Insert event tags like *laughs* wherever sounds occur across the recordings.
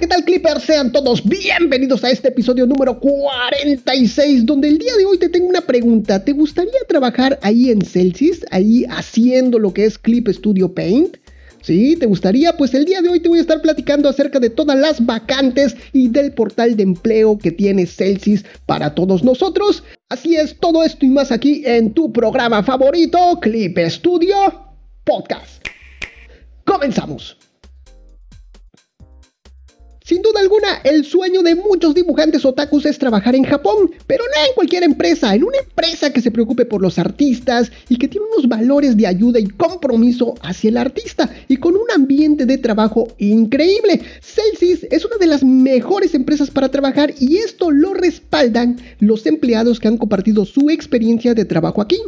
¿qué tal Clippers? Sean todos bienvenidos a este episodio número 46, donde el día de hoy te tengo una pregunta. ¿Te gustaría trabajar ahí en Celsius, ahí haciendo lo que es Clip Studio Paint? ¿Sí? ¿Te gustaría? Pues el día de hoy te voy a estar platicando acerca de todas las vacantes y del portal de empleo que tiene Celsius para todos nosotros. Así es, todo esto y más aquí en tu programa favorito, Clip Studio Podcast. Comenzamos. Sin duda alguna, el sueño de muchos dibujantes otakus es trabajar en Japón, pero no en cualquier empresa, en una empresa que se preocupe por los artistas y que tiene unos valores de ayuda y compromiso hacia el artista y con un ambiente de trabajo increíble. Celsius es una de las mejores empresas para trabajar y esto lo respaldan los empleados que han compartido su experiencia de trabajo aquí.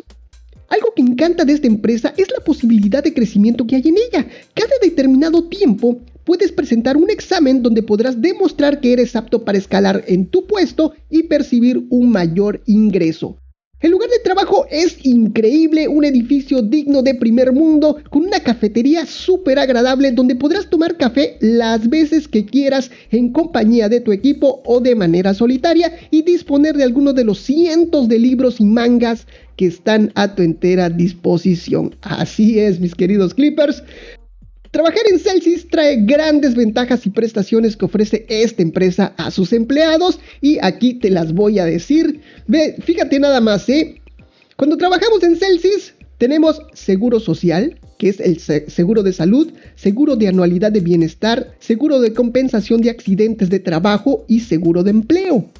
Algo que encanta de esta empresa es la posibilidad de crecimiento que hay en ella. Cada determinado tiempo puedes presentar un examen donde podrás demostrar que eres apto para escalar en tu puesto y percibir un mayor ingreso. El lugar de trabajo es increíble, un edificio digno de primer mundo, con una cafetería súper agradable donde podrás tomar café las veces que quieras en compañía de tu equipo o de manera solitaria y disponer de algunos de los cientos de libros y mangas que están a tu entera disposición. Así es, mis queridos Clippers. Trabajar en Celsius trae grandes ventajas y prestaciones que ofrece esta empresa a sus empleados y aquí te las voy a decir. Ve, fíjate nada más, ¿eh? Cuando trabajamos en Celsius tenemos seguro social, que es el seguro de salud, seguro de anualidad de bienestar, seguro de compensación de accidentes de trabajo y seguro de empleo.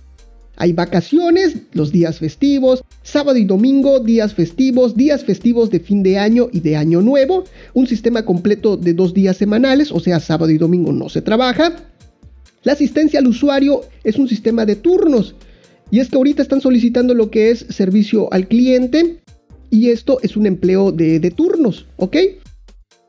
Hay vacaciones, los días festivos, sábado y domingo, días festivos, días festivos de fin de año y de año nuevo, un sistema completo de dos días semanales, o sea, sábado y domingo no se trabaja. La asistencia al usuario es un sistema de turnos. Y es que ahorita están solicitando lo que es servicio al cliente. Y esto es un empleo de, de turnos, ¿ok?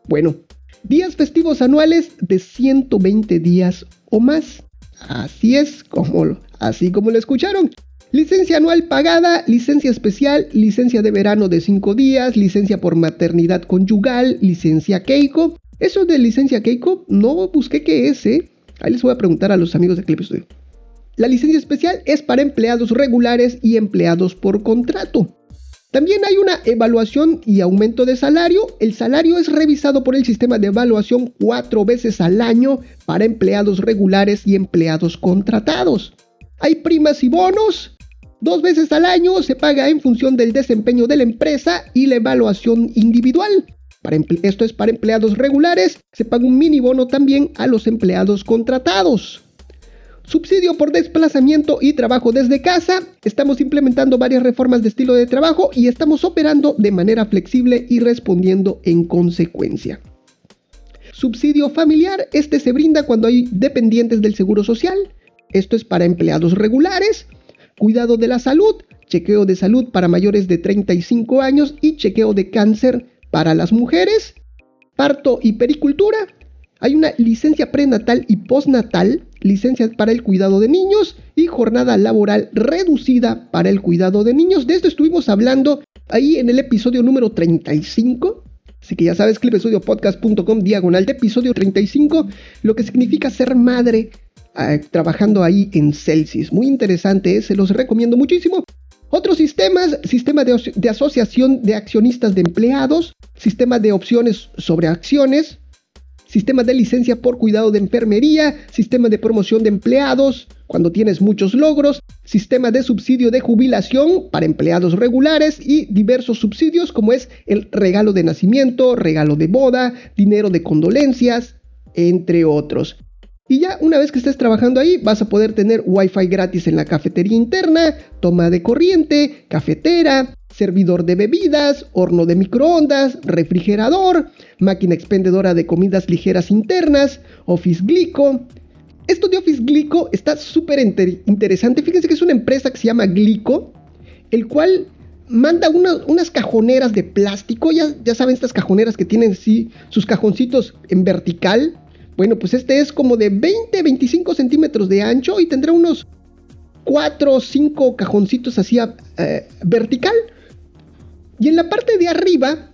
Bueno, días festivos anuales de 120 días o más. Así es como así como lo escucharon. Licencia anual pagada, licencia especial, licencia de verano de 5 días, licencia por maternidad conyugal, licencia Keiko. Eso de licencia Keiko no busqué qué es, ¿eh? Ahí les voy a preguntar a los amigos de Clip Studio. La licencia especial es para empleados regulares y empleados por contrato. También hay una evaluación y aumento de salario. El salario es revisado por el sistema de evaluación cuatro veces al año para empleados regulares y empleados contratados. Hay primas y bonos. Dos veces al año se paga en función del desempeño de la empresa y la evaluación individual. Para esto es para empleados regulares. Se paga un mini bono también a los empleados contratados. Subsidio por desplazamiento y trabajo desde casa. Estamos implementando varias reformas de estilo de trabajo y estamos operando de manera flexible y respondiendo en consecuencia. Subsidio familiar. Este se brinda cuando hay dependientes del Seguro Social. Esto es para empleados regulares, cuidado de la salud, chequeo de salud para mayores de 35 años y chequeo de cáncer para las mujeres, parto y pericultura. Hay una licencia prenatal y postnatal, licencia para el cuidado de niños y jornada laboral reducida para el cuidado de niños. De esto estuvimos hablando ahí en el episodio número 35. Así que ya sabes, clipestudiopodcast.com diagonal de episodio 35, lo que significa ser madre Trabajando ahí en Celsius. Muy interesante, se los recomiendo muchísimo. Otros sistemas, sistema de, de, asociación de accionistas de empleados, sistema de opciones sobre acciones, sistema de licencia por cuidado de enfermería, sistema de promoción de empleados cuando tienes muchos logros, sistema de subsidio de jubilación para empleados regulares y diversos subsidios como es el regalo de nacimiento, regalo de boda, dinero de condolencias, entre otros. Y ya una vez que estés trabajando ahí, vas a poder tener wifi gratis en la cafetería interna, toma de corriente, cafetera, servidor de bebidas, horno de microondas, refrigerador, máquina expendedora de comidas ligeras internas, Office Glico. Esto de Office Glico está súper interesante. Fíjense que es una empresa que se llama Glico, el cual manda unas cajoneras de plástico. Ya, ya saben, estas cajoneras que tienen sí, sus cajoncitos en vertical bueno, pues este es como de 20-25 centímetros de ancho y tendrá unos 4 o 5 cajoncitos así eh, vertical. Y en la parte de arriba,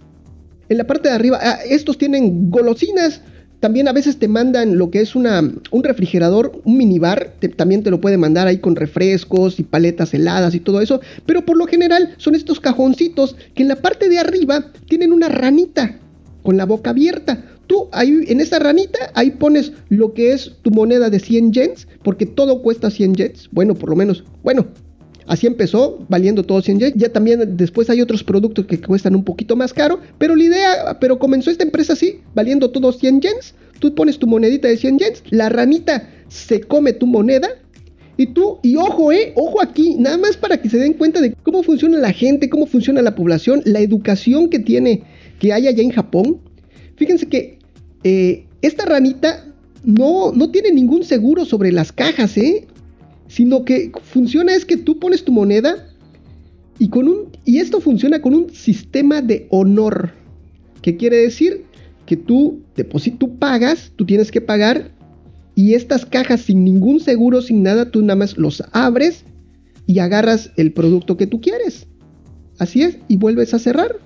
en la parte de arriba, ah, estos tienen golosinas, También a veces te mandan lo que es una, un refrigerador, un minibar, también te lo puede mandar ahí con refrescos y paletas heladas y todo eso, pero por lo general son estos cajoncitos que en la parte de arriba tienen una ranita con la boca abierta. Ahí en esa ranita, ahí pones lo que es tu moneda de 100 yens, porque todo cuesta 100 yens. Bueno, por lo menos, bueno, Así empezó, valiendo todo 100 yens. Ya también después hay otros productos que cuestan un poquito más caro. Pero la idea, pero comenzó esta empresa así, valiendo todo 100 yens. Tú pones tu monedita de 100 yens, la ranita se come tu moneda. Y tú, y ojo, eh, ojo aquí, nada más para que se den cuenta de cómo funciona la gente, cómo funciona la población, la educación que tiene, que hay allá en Japón. Fíjense que eh, esta ranita no, no tiene ningún seguro sobre las cajas, ¿eh? Sino que funciona es que tú pones tu moneda y, con un, y esto funciona con un sistema de honor. ¿Qué quiere decir? Que tú, tú pagas, tú tienes que pagar y estas cajas sin ningún seguro, sin nada, tú nada más los abres y agarras el producto que tú quieres. Así es, y vuelves a cerrar.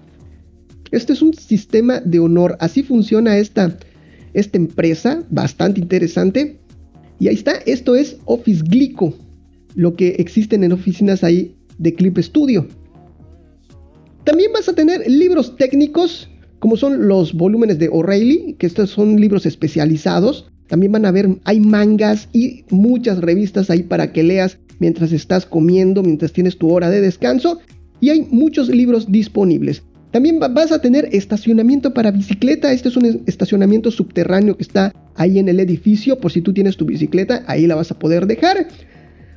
Este es un sistema de honor. Así funciona esta, esta empresa, bastante interesante. Y ahí está, esto es Office Glico, lo que existen en oficinas ahí de Clip Studio. También vas a tener libros técnicos, como son los volúmenes de O'Reilly, que estos son libros especializados. También van a ver, hay mangas y muchas revistas ahí para que leas mientras estás comiendo, mientras tienes tu hora de descanso. Y hay muchos libros disponibles. También vas a tener estacionamiento para bicicleta. Este es un estacionamiento subterráneo que está ahí en el edificio. Por si tú tienes tu bicicleta, ahí la vas a poder dejar.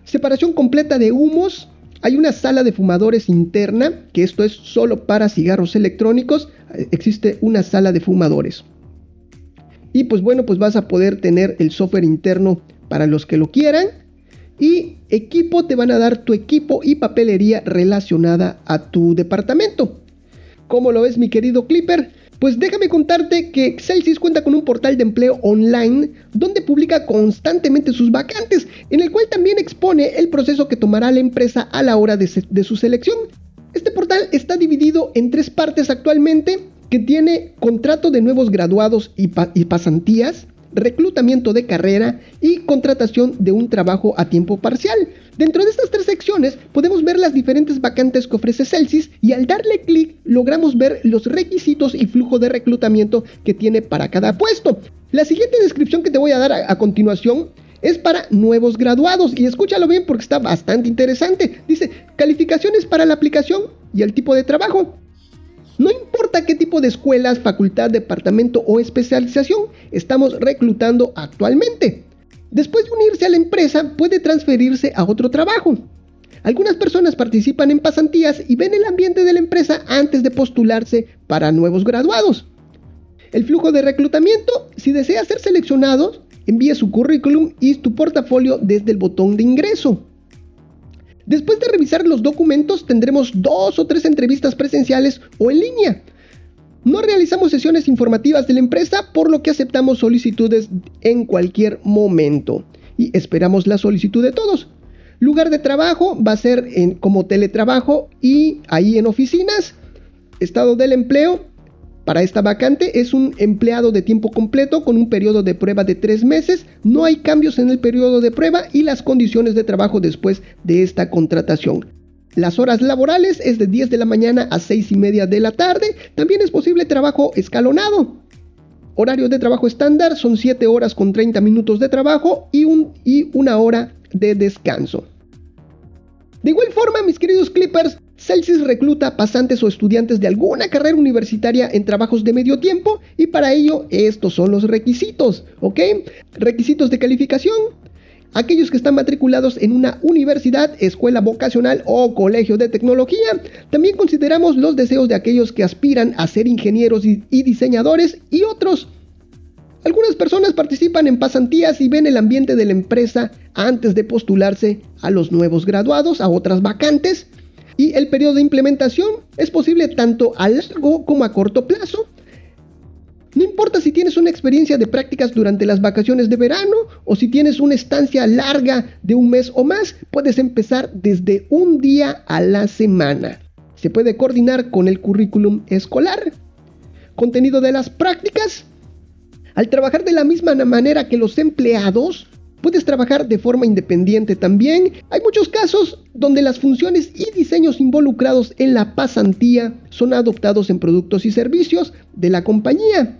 Separación completa de humos. Hay una sala de fumadores interna, que esto es solo para cigarros electrónicos. Existe una sala de fumadores. Y pues bueno, pues vas a poder tener el software interno para los que lo quieran. Y equipo, te van a dar tu equipo y papelería relacionada a tu departamento. ¿Cómo lo ves mi querido Clipper? Pues déjame contarte que Excelsis cuenta con un portal de empleo online donde publica constantemente sus vacantes, en el cual también expone el proceso que tomará la empresa a la hora de, su selección. Este portal está dividido en tres partes actualmente, que tiene contrato de nuevos graduados y pasantías, reclutamiento de carrera y contratación de un trabajo a tiempo parcial. Dentro de estas tres secciones podemos ver las diferentes vacantes que ofrece Celsius y al darle clic logramos ver los requisitos y flujo de reclutamiento que tiene para cada puesto. La siguiente descripción que te voy a dar a, a continuación es para nuevos graduados y escúchalo bien porque está bastante interesante. Dice calificaciones para la aplicación y el tipo de trabajo. No importa qué tipo de escuelas, facultad, departamento o especialización estamos reclutando actualmente. Después de unirse a la empresa, puede transferirse a otro trabajo. Algunas personas participan en pasantías y ven el ambiente de la empresa antes de postularse para nuevos graduados. El flujo de reclutamiento, si desea ser seleccionado, envíe su currículum y tu portafolio desde el botón de ingreso. Después de revisar los documentos tendremos dos o tres entrevistas presenciales o en línea. No realizamos sesiones informativas de la empresa, por lo que aceptamos solicitudes en cualquier momento y esperamos la solicitud de todos. Lugar de trabajo va a ser en, como teletrabajo y ahí en oficinas. Estado del empleo, para esta vacante es un empleado de tiempo completo con un periodo de prueba de tres meses. No hay cambios en el periodo de prueba y las condiciones de trabajo después de esta contratación. Las horas laborales es de 10 de la mañana a 6 y media de la tarde. También es posible trabajo escalonado. Horario de trabajo estándar son 7 horas con 30 minutos de trabajo y una hora de descanso. De igual forma, mis queridos Clippers, Celsius recluta pasantes o estudiantes de alguna carrera universitaria en trabajos de medio tiempo y para ello estos son los requisitos, ¿ok? Requisitos de calificación. Aquellos que están matriculados en una universidad, escuela vocacional o colegio de tecnología. También consideramos los deseos de aquellos que aspiran a ser ingenieros y, diseñadores y otros. Algunas personas participan en pasantías y ven el ambiente de la empresa antes de postularse a los nuevos graduados, a otras vacantes. Y el periodo de implementación es posible tanto a largo como a corto plazo. No importa si tienes una experiencia de prácticas durante las vacaciones de verano o si tienes una estancia larga de un mes o más, puedes empezar desde un día a la semana. Se puede coordinar con el currículum escolar. Contenido de las prácticas. Al trabajar de la misma manera que los empleados, puedes trabajar de forma independiente también. Hay muchos casos donde las funciones y diseños involucrados en la pasantía son adoptados en productos y servicios de la compañía.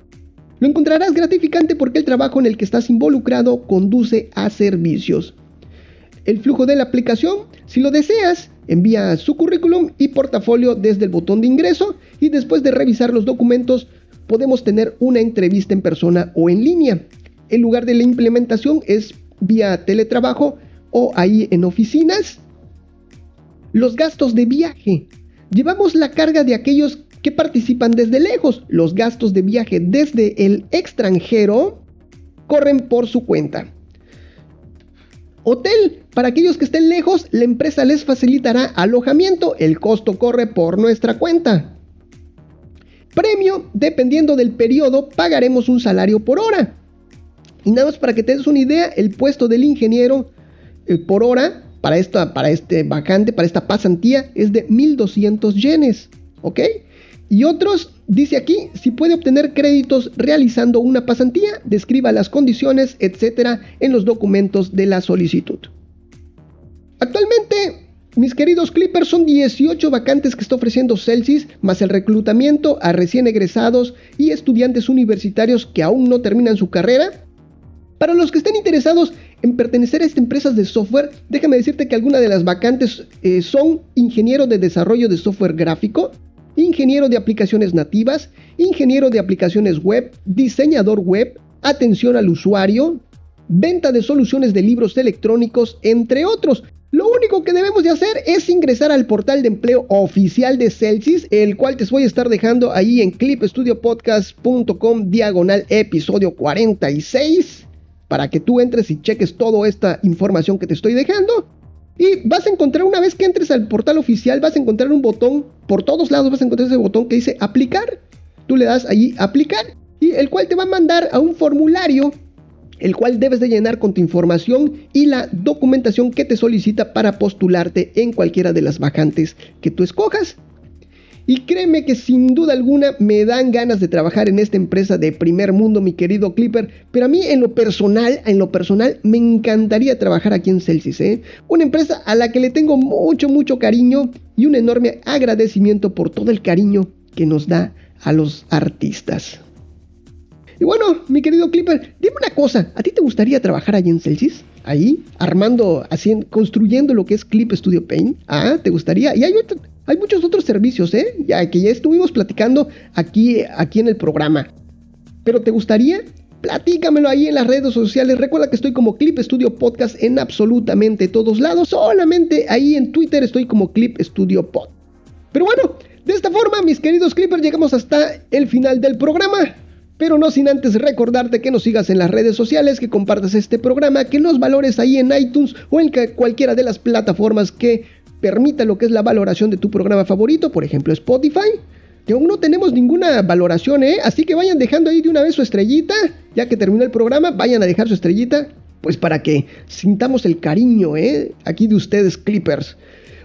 Lo encontrarás gratificante porque el trabajo en el que estás involucrado conduce a servicios. El flujo de la aplicación, si lo deseas, envía su currículum y portafolio desde el botón de ingreso y después de revisar los documentos podemos tener una entrevista en persona o en línea. El lugar de la implementación es vía teletrabajo o ahí en oficinas. Los gastos de viaje. Llevamos la carga de aquellos que participan desde lejos. Los gastos de viaje desde el extranjero corren por su cuenta. Hotel. Para aquellos que estén lejos, la empresa les facilitará alojamiento. El costo corre por nuestra cuenta. Premio. Dependiendo del periodo, pagaremos un salario por hora. Y nada más para que te des una idea, el puesto del ingeniero eh, por hora para, esta, para este vacante, para esta pasantía, es de 1200 yenes. ¿Ok? Y otros, dice aquí, si puede obtener créditos realizando una pasantía, describa las condiciones, etcétera, en los documentos de la solicitud. Actualmente, mis queridos Clippers, son 18 vacantes que está ofreciendo Celsius, más el reclutamiento a recién egresados y estudiantes universitarios que aún no terminan su carrera. Para los que estén interesados en pertenecer a estas empresas de software, déjame decirte que algunas de las vacantes eh, son ingeniero de desarrollo de software gráfico, ingeniero de aplicaciones nativas, ingeniero de aplicaciones web, diseñador web, atención al usuario, venta de soluciones de libros electrónicos, entre otros. Lo único que debemos de hacer es ingresar al portal de empleo oficial de Celsius, el cual te voy a estar dejando ahí en clipstudiopodcast.com diagonal episodio 46 para que tú entres y cheques toda esta información que te estoy dejando. Y vas a encontrar, una vez que entres al portal oficial, vas a encontrar un botón, por todos lados vas a encontrar ese botón que dice aplicar. Tú le das allí aplicar y el cual te va a mandar a un formulario, el cual debes de llenar con tu información y la documentación que te solicita para postularte en cualquiera de las vacantes que tú escojas. Y créeme que sin duda alguna me dan ganas de trabajar en esta empresa de primer mundo, mi querido Clipper. Pero a mí en lo personal, en lo personal, me encantaría trabajar aquí en Celsius, ¿eh? Una empresa a la que le tengo mucho, mucho cariño y un enorme agradecimiento por todo el cariño que nos da a los artistas. Y bueno, mi querido Clipper, dime una cosa, ¿a ti te gustaría trabajar allí en Celsius? Ahí, armando, construyendo lo que es Clip Studio Paint. Ah, ¿te gustaría? Y hay hay muchos otros servicios, ¿eh? Ya que ya estuvimos platicando aquí, aquí en el programa. ¿Pero te gustaría? Platícamelo ahí en las redes sociales. Recuerda que estoy como Clip Studio Podcast en absolutamente todos lados. Solamente ahí en Twitter estoy como Clip Studio Pod. Pero bueno, de esta forma, mis queridos Clippers, llegamos hasta el final del programa. Pero no sin antes recordarte que nos sigas en las redes sociales, que compartas este programa, que los valores ahí en iTunes o en cualquiera de las plataformas que permita lo que es la valoración de tu programa favorito, por ejemplo Spotify, que aún no tenemos ninguna valoración, ¿eh? Así que vayan dejando ahí de una vez su estrellita, ya que terminó el programa, vayan a dejar su estrellita, pues para que sintamos el cariño, ¿eh? Aquí de ustedes, Clippers.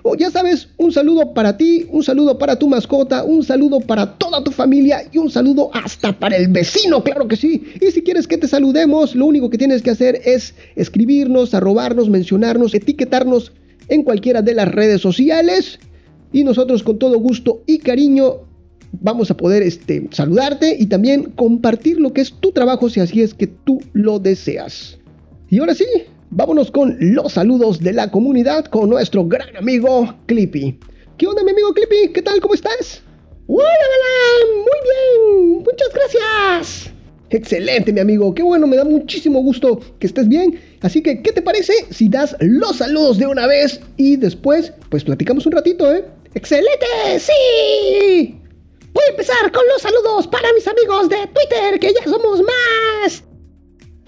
O ya sabes, un saludo para ti, un saludo para tu mascota, un saludo para toda tu familia y un saludo hasta para el vecino, claro que sí. Y si quieres que te saludemos, lo único que tienes que hacer es escribirnos, arrobarnos, mencionarnos, etiquetarnos en cualquiera de las redes sociales y nosotros con todo gusto y cariño vamos a poder este, saludarte y también compartir lo que es tu trabajo si así es que tú lo deseas. Y ahora sí, vámonos con los saludos de la comunidad con nuestro gran amigo Clippy. ¿Qué onda mi amigo Clippy? ¿Qué tal? ¿Cómo estás? Hola, hola, muy bien, muchas gracias. Excelente, mi amigo. Qué bueno, me da muchísimo gusto que estés bien. Así que, ¿qué te parece si das los saludos de una vez y después, pues platicamos un ratito, eh? ¡Excelente! ¡Sí! Voy a empezar con los saludos para mis amigos de Twitter, que ya somos más.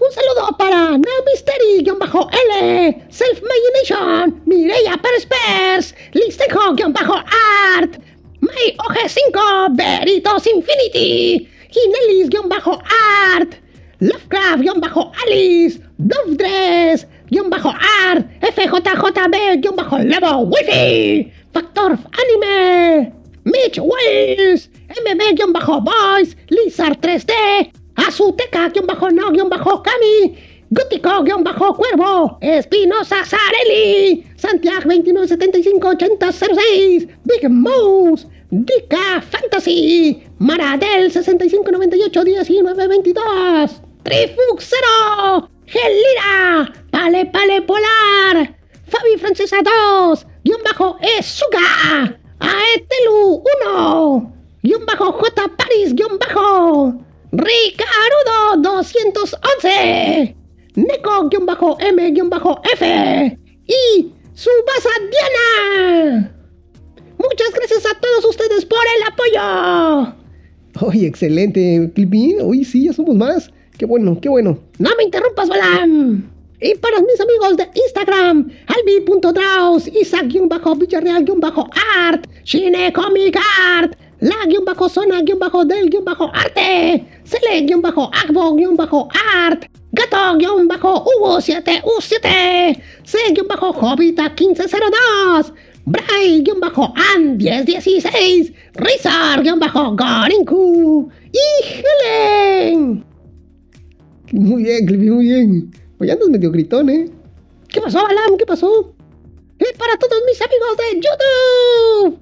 Un saludo para No Mystery-L, Self Imagination, Mireia Pérez Pers, Listenho-Art, May OG5, Veritos Infinity, Ginelis-Art, Lovecraft-Alice, Dovdress-Art, FJJB-Levo Wifi, Factor Anime, Mitch Wells, MB-Boys, Lizard 3D, Azuteca-no-Cami, Gótico-Cuervo, Espinosa Sarelli, Santiago 2975-8006, Big Mouse, Dica Fantasy, Maradel 6598-1922, Trifuxero, Gelira, Pale Pale Polar, Fabi Francesa 2, guion bajo Esuga, Aetelu 1, guion bajo J Paris, guion bajo Ricarudo 211, Neko-M-F y Subasa Diana. Muchas gracias a todos ustedes por el apoyo. Oye, excelente, Clippy. Hoy sí, ya somos más. Qué bueno, qué bueno. No me interrumpas, Balam. Y para mis amigos de Instagram, albi.draus, Isaac-Villarreal-Art, Shine Comic Art, la-zona-del-arte, Cele-agbo-art, Gato-Hugo7U7, C-Jovita1502, Bray-An1016, Rizar-Gorinku y Helen. Muy bien, Clippy, muy bien. Oye, andas medio gritón, ¿eh? ¿Qué pasó, Alam? ¿Qué pasó? Y para todos mis amigos de YouTube.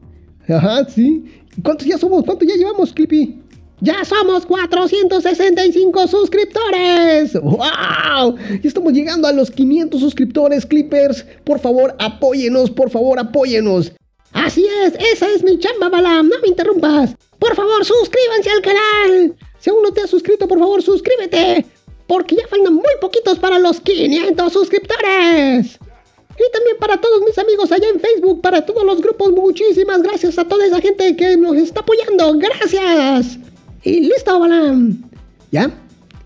Ajá, sí. ¿Cuántos ya somos? ¿Cuántos ya llevamos, Clippy? ¡Ya somos 465 suscriptores! ¡Wow! Ya estamos llegando a los 500 suscriptores, Clippers. Por favor, apóyenos, por favor, apóyenos. Así es, esa es mi chamba, Balam. No me interrumpas. Por favor, suscríbanse al canal. Si aún no te has suscrito, por favor, suscríbete. Porque ya faltan muy poquitos para los 500 suscriptores. Y también para todos mis amigos allá en Facebook, para todos los grupos, muchísimas gracias a toda esa gente que nos está apoyando. Gracias. Y listo, Balam. ¿Ya?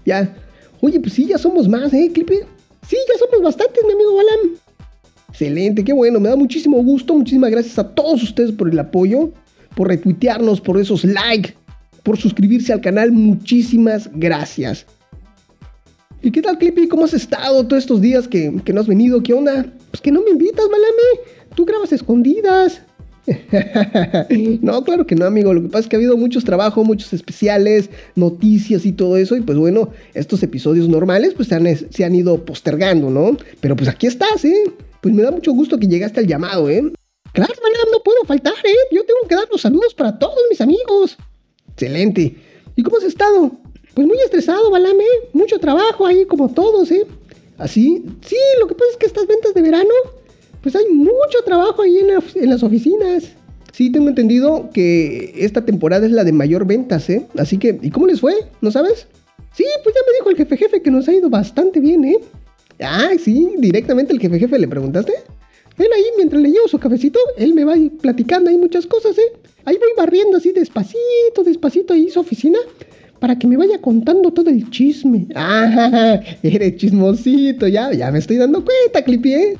Ya. Oye, pues sí, ya somos más, ¿eh, Clippy? Sí, ya somos bastantes, mi amigo Balam. Excelente, qué bueno, me da muchísimo gusto. Muchísimas gracias a todos ustedes por el apoyo, por retuitearnos, por esos likes, por suscribirse al canal. Muchísimas gracias. ¿Y qué tal, Clippy? ¿Cómo has estado todos estos días que, que no has venido? ¿Qué onda? Pues que no me invitas, Balame. Tú grabas escondidas. *laughs* no, claro que no, amigo. Lo que pasa es que ha habido muchos trabajos, muchos especiales, noticias y todo eso. Y pues bueno, estos episodios normales pues se han, se han ido postergando, ¿no? Pero pues aquí estás, ¿eh? Pues me da mucho gusto que llegaste al llamado, ¿eh? Claro, Balam, no puedo faltar, ¿eh? Yo tengo que dar los saludos para todos mis amigos. Excelente. ¿Y cómo has estado? Pues muy estresado, Balame. Mucho trabajo ahí, como todos, ¿eh? ¿Así? Sí, lo que pasa es que estas ventas de verano, pues hay mucho trabajo ahí en, en las oficinas. Sí, tengo entendido que esta temporada es la de mayor ventas, ¿eh? Así que, ¿y cómo les fue? ¿No sabes? Sí, pues ya me dijo el jefe jefe que nos ha ido bastante bien, ¿eh? Ah, sí, directamente el jefe jefe le preguntaste. Él ahí, mientras le llevo su cafecito, él me va platicando ahí muchas cosas, ¿eh? Ahí voy barriendo así despacito, despacito ahí su oficina para que me vaya contando todo el chisme. *laughs* Ah, eres chismosito, ya, ya me estoy dando cuenta, Clippy, ¿eh?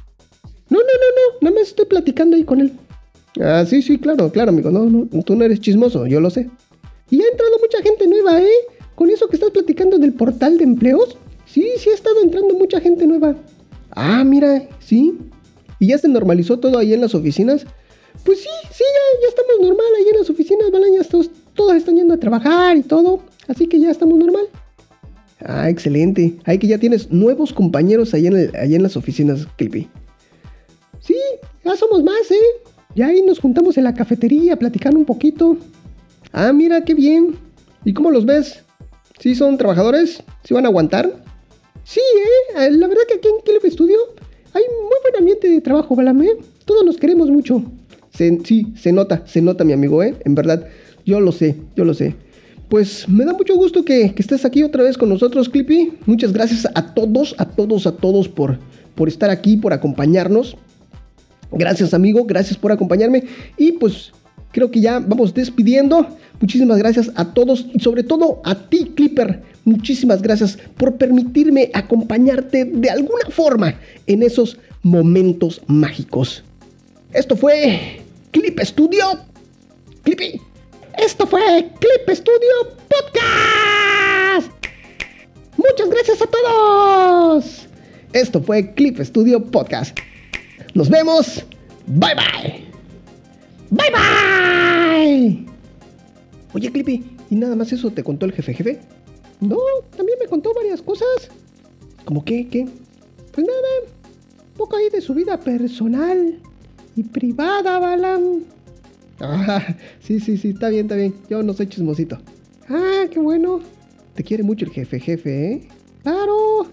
No, no, no, no, nada más estoy platicando ahí con él. Ah, sí, sí, claro, claro, amigo, no, no, tú no eres chismoso, yo lo sé. Y ha entrado mucha gente nueva, ¿eh? Con eso que estás platicando del portal de empleos. Sí, sí ha estado entrando mucha gente nueva. Ah, mira, sí. ¿Y ya se normalizó todo ahí en las oficinas? Pues sí, sí, ya, estamos normal ahí en las oficinas. Ya todos, todos están yendo a trabajar y todo. Así que ya estamos normal. Ah, excelente. Hay que ya tienes nuevos compañeros allá en, en las oficinas, Clippy. Sí, ya somos más, ¿eh? Ya ahí nos juntamos en la cafetería, platicando un poquito. Ah, mira, qué bien. ¿Y cómo los ves? ¿Sí son trabajadores? ¿Sí van a aguantar? Sí, ¿eh? La verdad que aquí en Clip Studio hay muy buen ambiente de trabajo, Balame. Todos nos queremos mucho. Sí, se nota, se nota, mi amigo, ¿eh? En verdad, yo lo sé, yo lo sé. Pues me da mucho gusto que, estés aquí otra vez con nosotros, Clippy. Muchas gracias a todos, a todos, a todos por, por estar aquí, por acompañarnos. Gracias, amigo, gracias por acompañarme. Y pues creo que ya vamos despidiendo. Muchísimas gracias a todos y sobre todo a ti, Clipper. Muchísimas gracias por permitirme acompañarte de alguna forma en esos momentos mágicos. Esto fue Clip Studio. Clippy. Esto fue Clip Studio Podcast. Muchas gracias a todos. Esto fue Clip Studio Podcast. Nos vemos. Bye bye. Bye bye. Oye, Clippy, ¿y nada más eso te contó el jefe jefe? No, también me contó varias cosas. ¿Cómo qué? ¿Qué? Pues nada, un poco ahí de su vida personal y privada, Balam. Ah, sí, sí, sí, está bien, está bien. Yo no soy chismosito. Ah, qué bueno. Te quiere mucho el jefe, jefe, ¿eh? Claro.